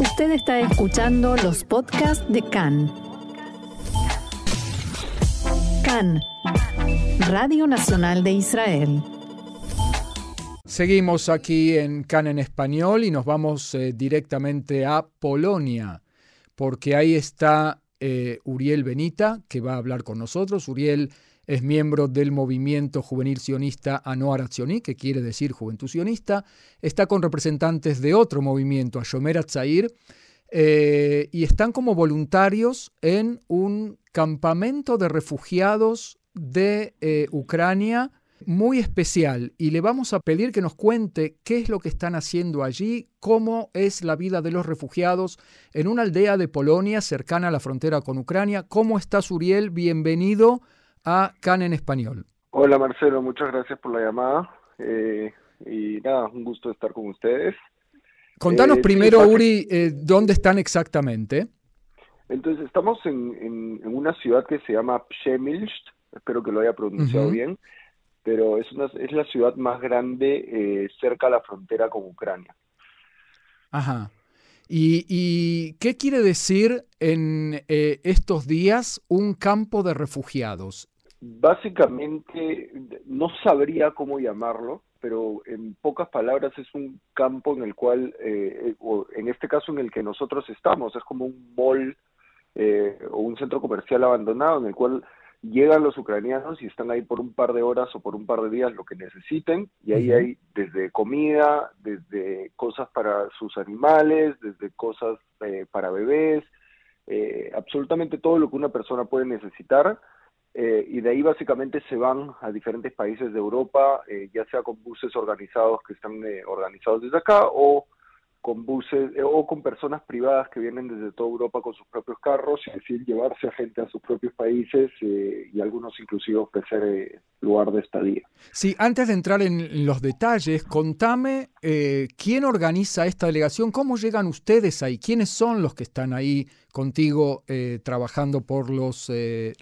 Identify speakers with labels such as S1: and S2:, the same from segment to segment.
S1: Usted está escuchando los podcasts de CAN. CAN, Radio Nacional de Israel.
S2: Seguimos aquí en CAN en español y nos vamos eh, directamente a Polonia, porque ahí está eh, Uriel Benita, que va a hablar con nosotros. Uriel es miembro del movimiento juvenil sionista Anoar Atzioni, que quiere decir Juventud Sionista, está con representantes de otro movimiento, Ashomer Atzair, eh, y están como voluntarios en un campamento de refugiados de eh, Ucrania muy especial y le vamos a pedir que nos cuente qué es lo que están haciendo allí, cómo es la vida de los refugiados en una aldea de Polonia cercana a la frontera con Ucrania. ¿Cómo estás, Uriel? Bienvenido a CAN en español.
S3: Hola Marcelo, muchas gracias por la llamada eh, y nada, un gusto estar con ustedes.
S2: Contanos eh, primero, Uri, eh, dónde están exactamente.
S3: Entonces, estamos en, una ciudad que se llama Przemilsk, espero que lo haya pronunciado bien, pero es, una, es la ciudad más grande cerca a la frontera con Ucrania.
S2: Ajá. ¿Y, qué quiere decir en estos días un campo de refugiados?
S3: Básicamente, no sabría cómo llamarlo, pero en pocas palabras es un campo en el cual, eh, o en este caso en el que nosotros estamos, es como un mall eh, o un centro comercial abandonado en el cual llegan los ucranianos y están ahí por un par de horas o por un par de días lo que necesiten y ahí hay desde comida, desde cosas para sus animales, desde cosas eh, para bebés, absolutamente todo lo que una persona puede necesitar eh, y de ahí básicamente se van a diferentes países de Europa, eh, ya sea con buses organizados que están eh, organizados desde acá o con buses o con personas privadas que vienen desde toda Europa con sus propios carros y decir llevarse a gente a sus propios países y algunos inclusive ofrecer lugar de estadía.
S2: Sí, antes de entrar en los detalles, contame quién organiza esta delegación, cómo llegan ustedes ahí, quiénes son los que están ahí contigo trabajando por los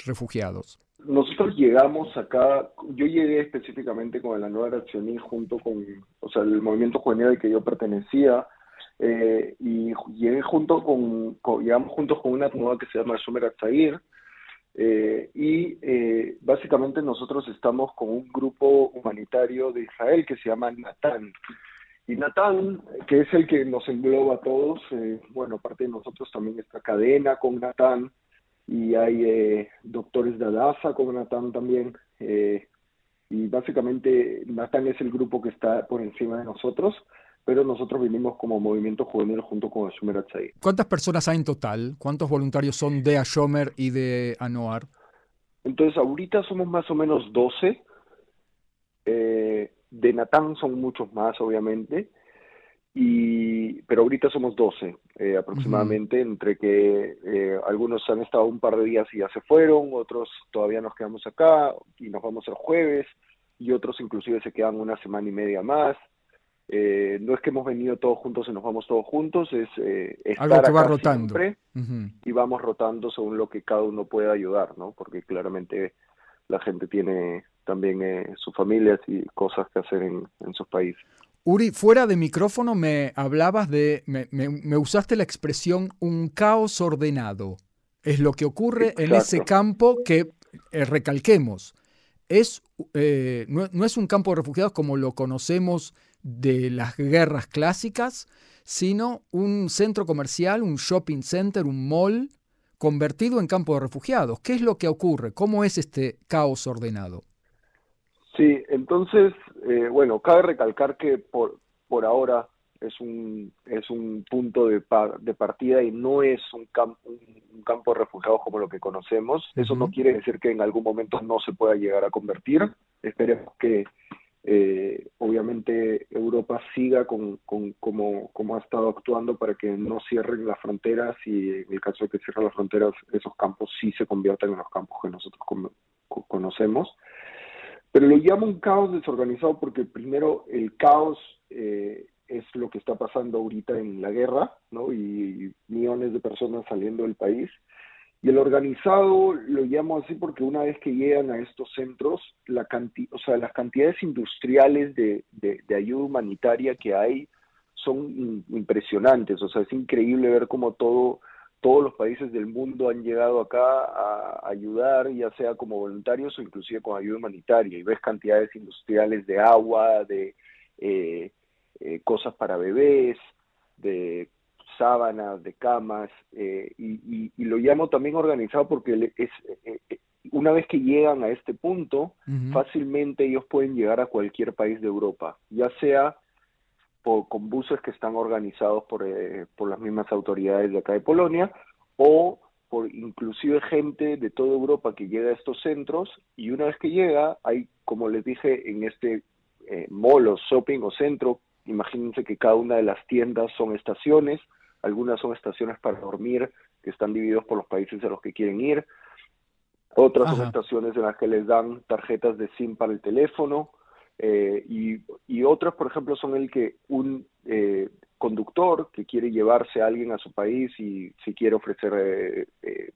S2: refugiados
S3: nosotros llegamos acá, yo llegué específicamente con la nueva Accioní junto con, o sea, el movimiento juvenil al que yo pertenecía, eh, y llegué junto con, llegamos juntos con una nueva que se llama Sumer Atzair, eh, y eh, básicamente nosotros estamos con un grupo humanitario de Israel que se llama Natán. Y Natán, que es el que nos engloba a todos, bueno, aparte de nosotros también esta cadena con Natán, y hay eh, doctores de Adasa como Natán también. Eh, y básicamente Natán es el grupo que está por encima de nosotros, pero nosotros vinimos como movimiento juvenil junto con Ashomer Atzai.
S2: ¿Cuántas personas hay en total? ¿Cuántos voluntarios son de Ashomer y de Anoar?
S3: Entonces, ahorita somos más o menos 12. Eh, de Natán son muchos más, obviamente y pero ahorita somos 12 eh, aproximadamente, entre que eh, algunos han estado un par de días y ya se fueron, otros todavía nos quedamos acá y nos vamos el jueves, y otros inclusive se quedan una semana y media más. Eh, no es que hemos venido todos juntos y nos vamos todos juntos, es estar
S2: algo que va rotando
S3: y vamos rotando según lo que cada uno pueda ayudar, ¿no? Porque claramente la gente tiene también sus familias y cosas que hacer en, en sus países.
S2: Uri, fuera de micrófono me hablabas de, me, usaste la expresión un caos ordenado. Es lo que ocurre en ese campo que, eh, recalquemos, es, eh, no, es un campo de refugiados como lo conocemos de las guerras clásicas, sino un centro comercial, un shopping center, un mall convertido en campo de refugiados. ¿Qué es lo que ocurre? ¿Cómo es este caos ordenado?
S3: Sí, entonces, eh, bueno, cabe recalcar que por, por ahora es un, es un punto de, de partida y no es un, un, campo de refugiados como lo que conocemos. Eso no quiere decir que en algún momento no se pueda llegar a convertir. Esperemos que eh, obviamente Europa siga con, con como, como ha estado actuando para que no cierren las fronteras y en el caso de que cierren las fronteras esos campos sí se conviertan en los campos que nosotros conocemos. Pero lo llamo un caos desorganizado porque primero el caos eh, es lo que está pasando ahorita en la guerra, ¿no? Y millones de personas saliendo del país. Y el organizado lo llamo así porque una vez que llegan a estos centros, la o sea, las cantidades industriales de, de, ayuda humanitaria que hay son impresionantes, o sea, es increíble ver cómo todo, todos los países del mundo han llegado acá a ayudar, ya sea como voluntarios o inclusive con ayuda humanitaria, y ves cantidades industriales de agua, de eh, eh, cosas para bebés, de sábanas, de camas, eh, y, lo llamo también organizado porque es, una vez que llegan a este punto, fácilmente ellos pueden llegar a cualquier país de Europa, ya sea con buses que están organizados por, eh, por las mismas autoridades de acá de Polonia o por inclusive gente de toda Europa que llega a estos centros y una vez que llega hay, como les dije, en este eh, mall o shopping o centro, imagínense que cada una de las tiendas son estaciones, algunas son estaciones para dormir que están divididos por los países a los que quieren ir, otras son estaciones en las que les dan tarjetas de SIM para el teléfono, eh, y, y, otros, por ejemplo, son el que un eh, conductor que quiere llevarse a alguien a su país y si quiere ofrecer eh, eh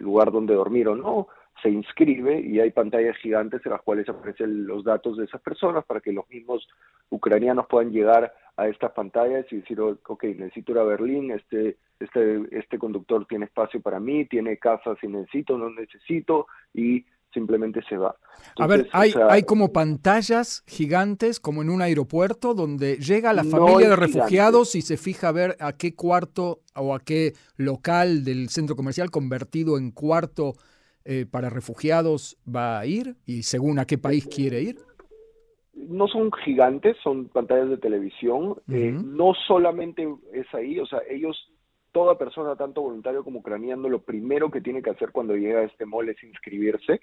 S3: lugar donde dormir o no, se inscribe y hay pantallas gigantes en las cuales aparecen los datos de esas personas para que los mismos ucranianos puedan llegar a estas pantallas y decir, ok, necesito ir a Berlín, este, este, este conductor tiene espacio para mí, tiene casa si necesito, no necesito, y simplemente se va.
S2: a ver, hay, hay como pantallas gigantes, como en un aeropuerto, donde llega la familia de refugiados y se fija a ver a qué cuarto o a qué local del centro comercial convertido en cuarto eh, para refugiados va a ir y según a qué país quiere ir.
S3: No son gigantes, son pantallas de televisión. Eh, no solamente es ahí, o sea, ellos toda persona, tanto voluntario como ucraniano, lo primero que tiene que hacer cuando llega a este mall es inscribirse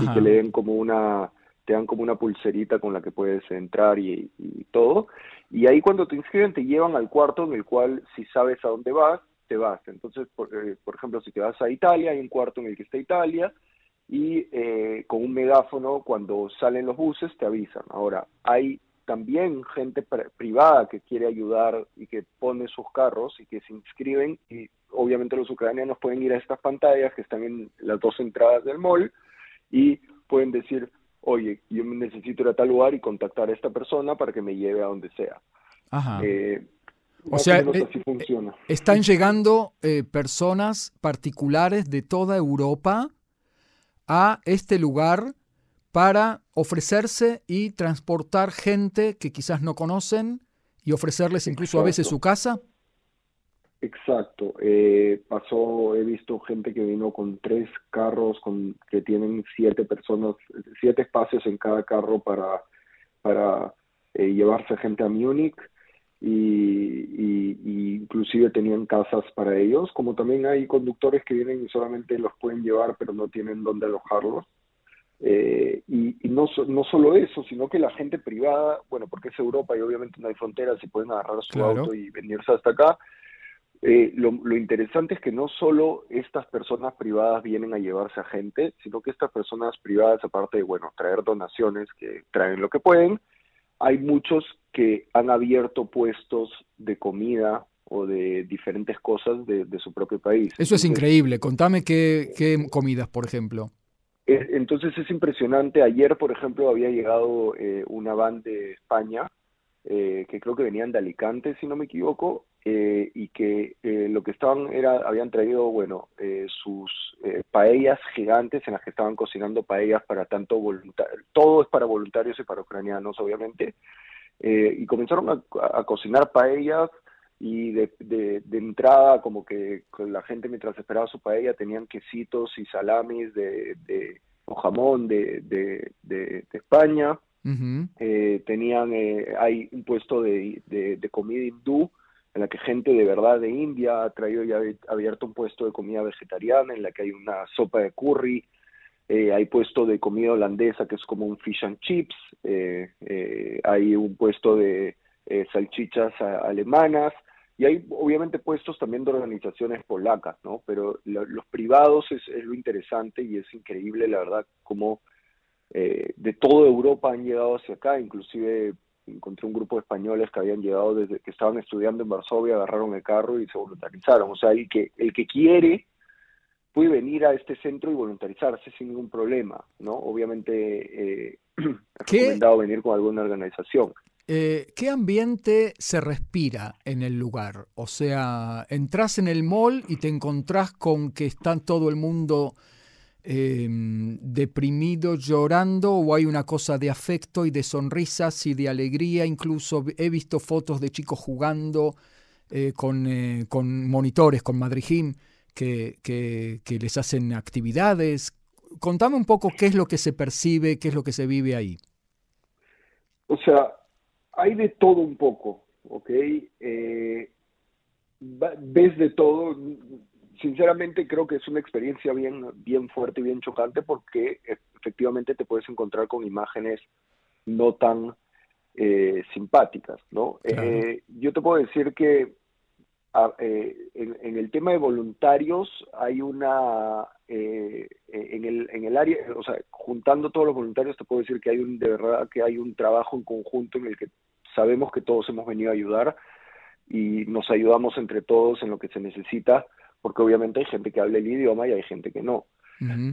S3: y que le den como una te dan como una pulserita con la que puedes entrar y, todo. Y ahí cuando te inscriben te llevan al cuarto en el cual si sabes a dónde vas, te vas. Entonces, por, eh, ejemplo, si te vas a Italia, hay un cuarto en el que está Italia y eh, con un megáfono cuando salen los buses te avisan. Ahora, hay también gente privada que quiere ayudar y que pone sus carros y que se inscriben y obviamente los ucranianos pueden ir a estas pantallas que están en las dos entradas del mall y pueden decir, oye, yo necesito ir a tal lugar y contactar a esta persona para que me lleve a donde sea.
S2: Ajá. Eh, o sea, eh, funciona. están llegando eh, personas particulares de toda Europa a este lugar para ofrecerse y transportar gente que quizás no conocen y ofrecerles incluso a veces su casa.
S3: Exacto. Eh, pasó, he visto gente que vino con tres carros con que tienen siete personas, siete espacios en cada carro para, para eh, llevarse gente a Múnich y, y, inclusive tenían casas para ellos, como también hay conductores que vienen y solamente los pueden llevar pero no tienen dónde alojarlos. Eh, y, no, no solo eso, sino que la gente privada, bueno, porque es Europa y obviamente no hay fronteras y pueden agarrar su auto y venirse hasta acá, eh, lo, interesante es que no solo estas personas privadas vienen a llevarse a gente, sino que estas personas privadas, aparte de, bueno, traer donaciones, que traen lo que pueden, hay muchos que han abierto puestos de comida o de diferentes cosas de, su propio país.
S2: Eso es increíble. Contame qué, qué, comidas, por ejemplo.
S3: Eh, entonces es impresionante. Ayer, por ejemplo, había llegado eh, una van de España, que creo que venían de Alicante, si no me equivoco, eh, y que eh, lo que estaban era habían traído bueno eh, sus paellas gigantes en las que estaban cocinando paellas para tanto voluntarios todo es para voluntarios y para ucranianos obviamente y comenzaron a, cocinar paellas y de, de, entrada como que la gente mientras esperaba su paella tenían quesitos y salamis de, de o jamón de, de, España tenían hay un puesto de, de comida hindú en la que gente de verdad de India ha traído y ha abierto un puesto de comida vegetariana, en la que hay una sopa de curry, eh, hay puesto de comida holandesa que es como un fish and chips, eh, eh, hay un puesto de salchichas alemanas, y hay obviamente puestos también de organizaciones polacas, ¿no? Pero los privados es, es, lo interesante y es increíble, la verdad, cómo de toda Europa han llegado hacia acá, inclusive encontré un grupo de españoles que habían llegado desde que estaban estudiando en Varsovia, agarraron el carro y se voluntarizaron. O sea, el que, el que quiere puede venir a este centro y voluntarizarse sin ningún problema, ¿no? Obviamente eh, es recomendado venir con alguna organización.
S2: eh, ¿qué ambiente se respira en el lugar? O sea, entras en el mall y te encontrás con que está todo el mundo em, deprimido, llorando, o hay una cosa de afecto y de sonrisas y de alegría. Incluso he visto fotos de chicos jugando eh, con, eh, con, monitores, con Madrijim, que, que, que les hacen actividades. Contame un poco qué es lo que se percibe, qué es lo que se vive ahí.
S3: O sea, hay de todo un poco, ¿ok? Eh, ves de todo. Sinceramente creo que es una experiencia bien, bien fuerte y bien chocante porque efectivamente te puedes encontrar con imágenes no tan eh, simpáticas, ¿no? Eh, yo te puedo decir que en, el tema de voluntarios hay una en el en el área o sea juntando todos los voluntarios te puedo decir que hay un de verdad que hay un trabajo en conjunto en el que sabemos que todos hemos venido a ayudar y nos ayudamos entre todos en lo que se necesita, porque obviamente hay gente que habla el idioma y hay gente que no.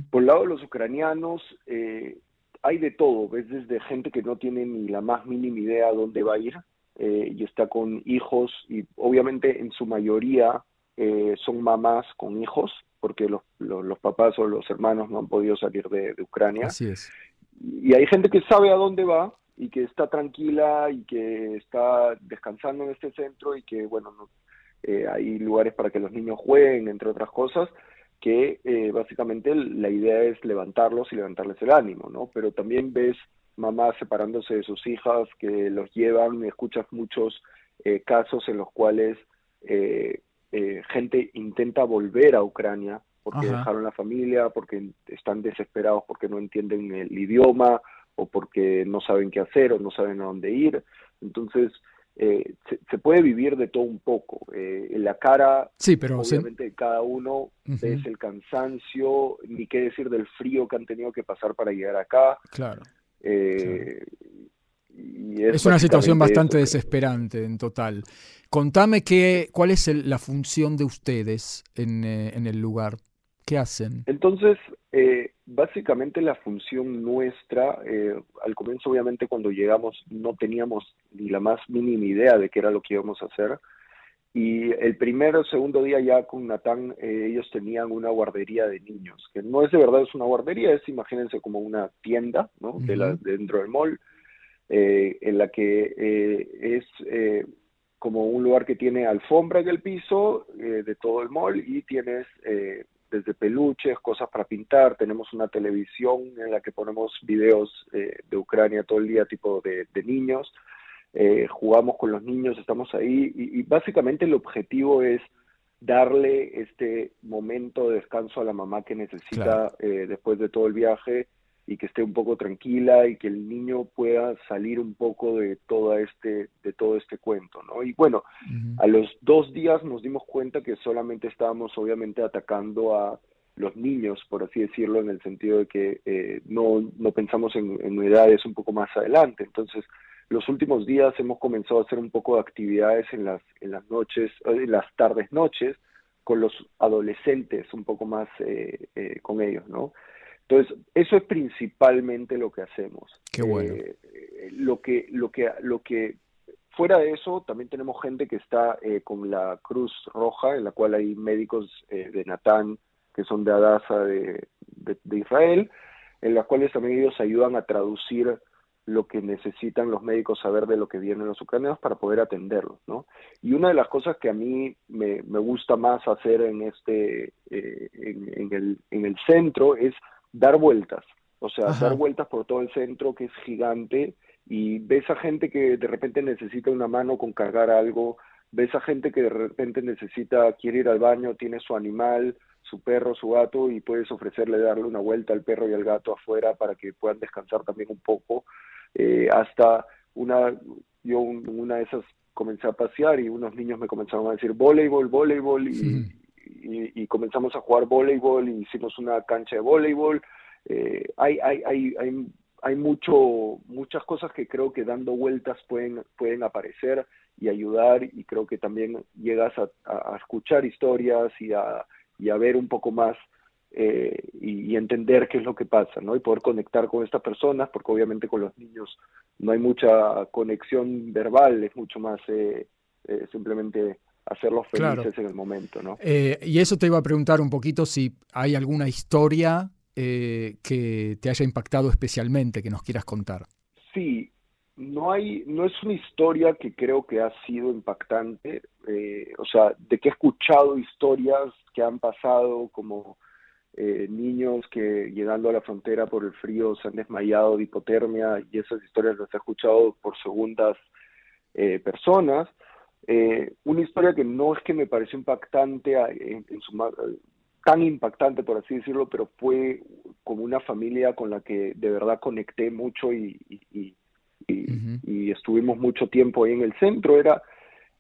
S3: Por el lado de los ucranianos, eh, hay de todo, ves desde gente que no tiene ni la más mínima idea a dónde va a ir eh, y está con hijos y obviamente en su mayoría eh, son mamás con hijos, porque los, los, papás o los hermanos no han podido salir de, de Ucrania.
S2: Así es.
S3: Y hay gente que sabe a dónde va, y que está tranquila y que está descansando en este centro y que, bueno, eh, hay lugares para que los niños jueguen, entre otras cosas, que eh, básicamente la idea es levantarlos y levantarles el ánimo, ¿no? Pero también ves mamás separándose de sus hijas que los llevan, escuchas muchos eh, casos en los cuales gente intenta volver a Ucrania porque dejaron la familia, porque están desesperados porque no entienden el idioma o porque no saben qué hacer o no saben a dónde ir. Entonces, eh, se, puede vivir de todo un poco. Eh, en la cara,
S2: sí, pero
S3: obviamente, cada uno es el cansancio, ni qué decir del frío que han tenido que pasar para llegar acá.
S2: Claro.
S3: Eh,
S2: es, una situación bastante desesperante en total. Contame qué, cuál es la función de ustedes en, en el lugar. ¿Qué hacen?
S3: Entonces, eh, básicamente la función nuestra, eh, al comienzo obviamente cuando llegamos no teníamos ni la más mínima idea de qué era lo que íbamos a hacer. Y el primer o segundo día ya con Natán, eh, ellos tenían una guardería de niños, que no es de verdad es una guardería, es imagínense como una tienda ¿no? de la, dentro del mall, en la que es como un lugar que tiene alfombra en el piso de todo el mall y tienes desde peluches, cosas para pintar, tenemos una televisión en la que ponemos videos eh, de Ucrania todo el día, tipo de, niños, eh, jugamos con los niños, estamos ahí. Y, básicamente el objetivo es darle este momento de descanso a la mamá que necesita eh, después de todo el viaje y que esté un poco tranquila y que el niño pueda salir un poco de todo este de todo este cuento no y bueno a los dos días nos dimos cuenta que solamente estábamos obviamente atacando a los niños por así decirlo en el sentido de que eh, no no pensamos en, en edades un poco más adelante. Entonces los últimos días hemos comenzado a hacer un poco de actividades en las en las noches en las tardes noches con los adolescentes un poco más eh, eh, con ellos no entonces, eso es principalmente lo que hacemos.
S2: Qué bueno.
S3: Eh, lo que, lo que, lo que, fuera de eso, también tenemos gente que está eh, con la Cruz Roja, en la cual hay médicos eh, de Natán, que son de Adasa de, Israel, en las cuales también ellos ayudan a traducir lo que necesitan los médicos saber de lo que vienen los ucranianos para poder atenderlos, ¿no? Y una de las cosas que a mí me, gusta más hacer en este, en, el, en el centro es dar vueltas, o sea, dar vueltas por todo el centro que es gigante y ves a gente que de repente necesita una mano con cargar algo, ves a gente que de repente necesita, quiere ir al baño, tiene su animal, su perro, su gato y puedes ofrecerle darle una vuelta al perro y al gato afuera para que puedan descansar también un poco. Eh, hasta una, yo una de esas comencé a pasear y unos niños me comenzaron a decir voleibol, voleibol y, y, comenzamos a jugar voleibol y hicimos una cancha de voleibol. Eh, hay, hay, hay, hay, hay mucho, muchas cosas que creo que dando vueltas pueden, pueden aparecer y ayudar y creo que también llegas a, escuchar historias y a, y a ver un poco más eh, y, entender qué es lo que pasa, ¿no? Y poder conectar con estas personas, porque obviamente con los niños no hay mucha conexión verbal, es mucho más eh, eh, simplemente hacerlos felices en el momento, ¿no?
S2: y eso te iba a preguntar un poquito si hay alguna historia que te haya impactado especialmente, que nos quieras contar.
S3: Sí, no hay, no es una historia que creo que ha sido impactante, o sea, de que he escuchado historias que han pasado como eh, niños que llegando a la frontera por el frío se han desmayado de hipotermia y esas historias las he escuchado por segundas eh, personas. Eh, una historia que no es que me pareció impactante, en, su, tan impactante por así decirlo, pero fue como una familia con la que de verdad conecté mucho y, y, y estuvimos mucho tiempo ahí en el centro. Era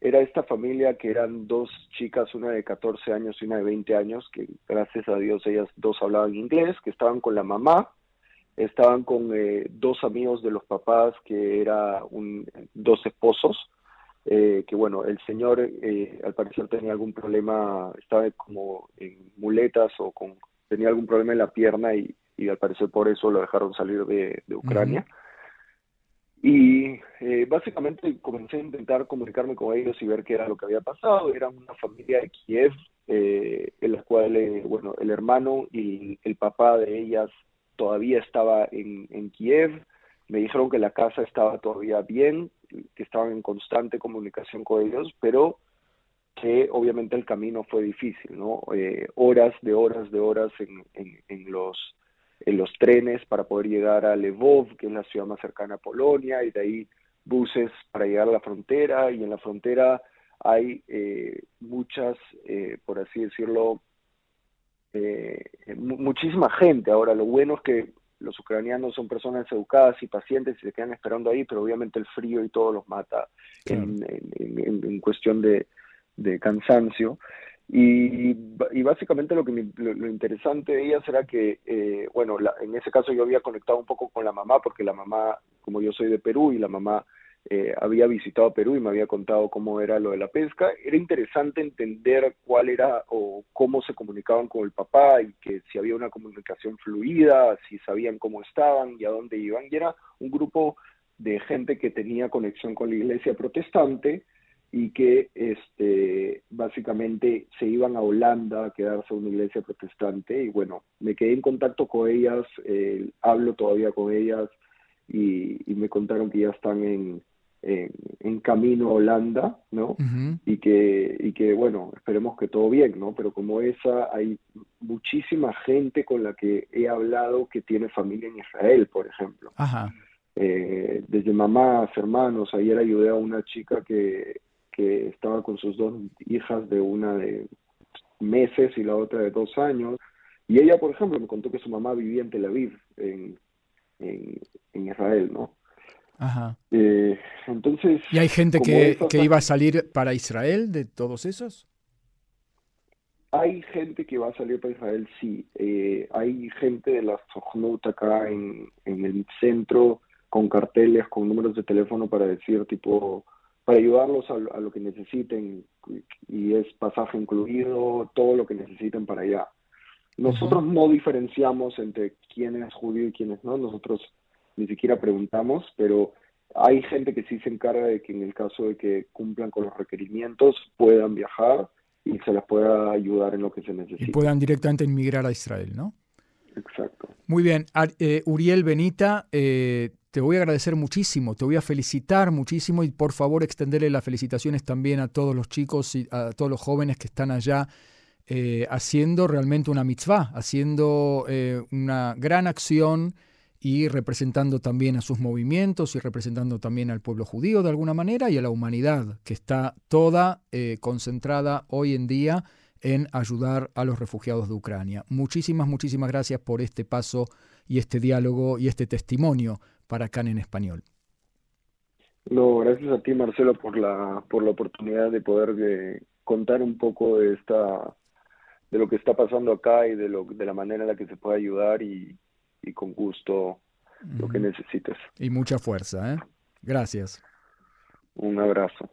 S3: era esta familia que eran dos chicas, una de 14 años y una de 20 años, que gracias a Dios ellas dos hablaban inglés, que estaban con la mamá, estaban con eh, dos amigos de los papás, que eran dos esposos, eh, que bueno, el señor eh, al parecer tenía algún problema, estaba como en muletas o con, tenía algún problema en la pierna y, al parecer por eso lo dejaron salir de, Ucrania. Y eh, básicamente comencé a intentar comunicarme con ellos y ver qué era lo que había pasado. Eran una familia de Kiev, eh, en la cual, eh, bueno, el hermano y el papá de ellas todavía estaba en, en Kiev. Me dijeron que la casa estaba todavía bien, que estaban en constante comunicación con ellos, pero que obviamente el camino fue difícil, ¿no? horas de horas de horas en los en los trenes para poder llegar a Lvov, que es la ciudad más cercana a Polonia, y de ahí buses para llegar a la frontera, y en la frontera hay eh, muchas, eh, por así decirlo, eh, muchísima gente. Ahora, lo bueno es que los ucranianos son personas educadas y pacientes y se quedan esperando ahí, pero obviamente el frío y todo los mata en, cuestión de, de cansancio. Y, básicamente lo que lo, interesante de ellas era que, eh, bueno, en ese caso yo había conectado un poco con la mamá, porque la mamá, como yo soy de Perú y la mamá eh, había visitado Perú y me había contado cómo era lo de la pesca, era interesante entender cuál era o cómo se comunicaban con el papá y que si había una comunicación fluida, si sabían cómo estaban y a dónde iban. Y era un grupo de gente que tenía conexión con la iglesia protestante, y que este, básicamente se iban a Holanda a quedarse en una iglesia protestante y bueno, me quedé en contacto con ellas, eh, hablo todavía con ellas y, me contaron que ya están en, en, camino a Holanda, ¿no? y, que, y que bueno, esperemos que todo bien, ¿no? Pero como esa hay muchísima gente con la que he hablado que tiene familia en Israel, por ejemplo. Eh, desde mamás, hermanos, ayer ayudé a una chica que que estaba con sus dos hijas de una de meses y la otra de dos años. Y ella, por ejemplo, me contó que su mamá vivía en Tel Aviv, en, en, Israel, ¿no?
S2: Ajá.
S3: Eh, entonces...
S2: ¿Y hay gente que, que, iba a salir para Israel de todos esos?
S3: Hay gente que va a salir para Israel, sí. Eh, hay gente de la Sohnut acá en, en el centro con carteles, con números de teléfono para decir tipo para ayudarlos a, lo que necesiten y es pasaje incluido, todo lo que necesiten para allá. Nosotros no diferenciamos entre quién es judío y quién es no, nosotros ni siquiera preguntamos, pero hay gente que sí se encarga de que en el caso de que cumplan con los requerimientos puedan viajar y se les pueda ayudar en lo que se necesite.
S2: Y puedan directamente emigrar a Israel, ¿no?
S3: Exacto.
S2: Muy bien. Eh, Uriel Benita, eh, te voy a agradecer muchísimo, te voy a felicitar muchísimo y por favor extenderle las felicitaciones también a todos los chicos y a todos los jóvenes que están allá eh, haciendo realmente una mitzvah, haciendo eh, una gran acción y representando también a sus movimientos y representando también al pueblo judío de alguna manera y a la humanidad que está toda eh, concentrada hoy en día en ayudar a los refugiados de Ucrania. Muchísimas, muchísimas gracias por este paso y este diálogo y este testimonio para CAN en español.
S3: No, gracias a ti Marcelo por la por la oportunidad de poder eh, contar un poco de esta de lo que está pasando acá y de lo de la manera en la que se puede ayudar y, con gusto lo que necesites.
S2: Y mucha fuerza, ¿eh? Gracias.
S3: Un abrazo.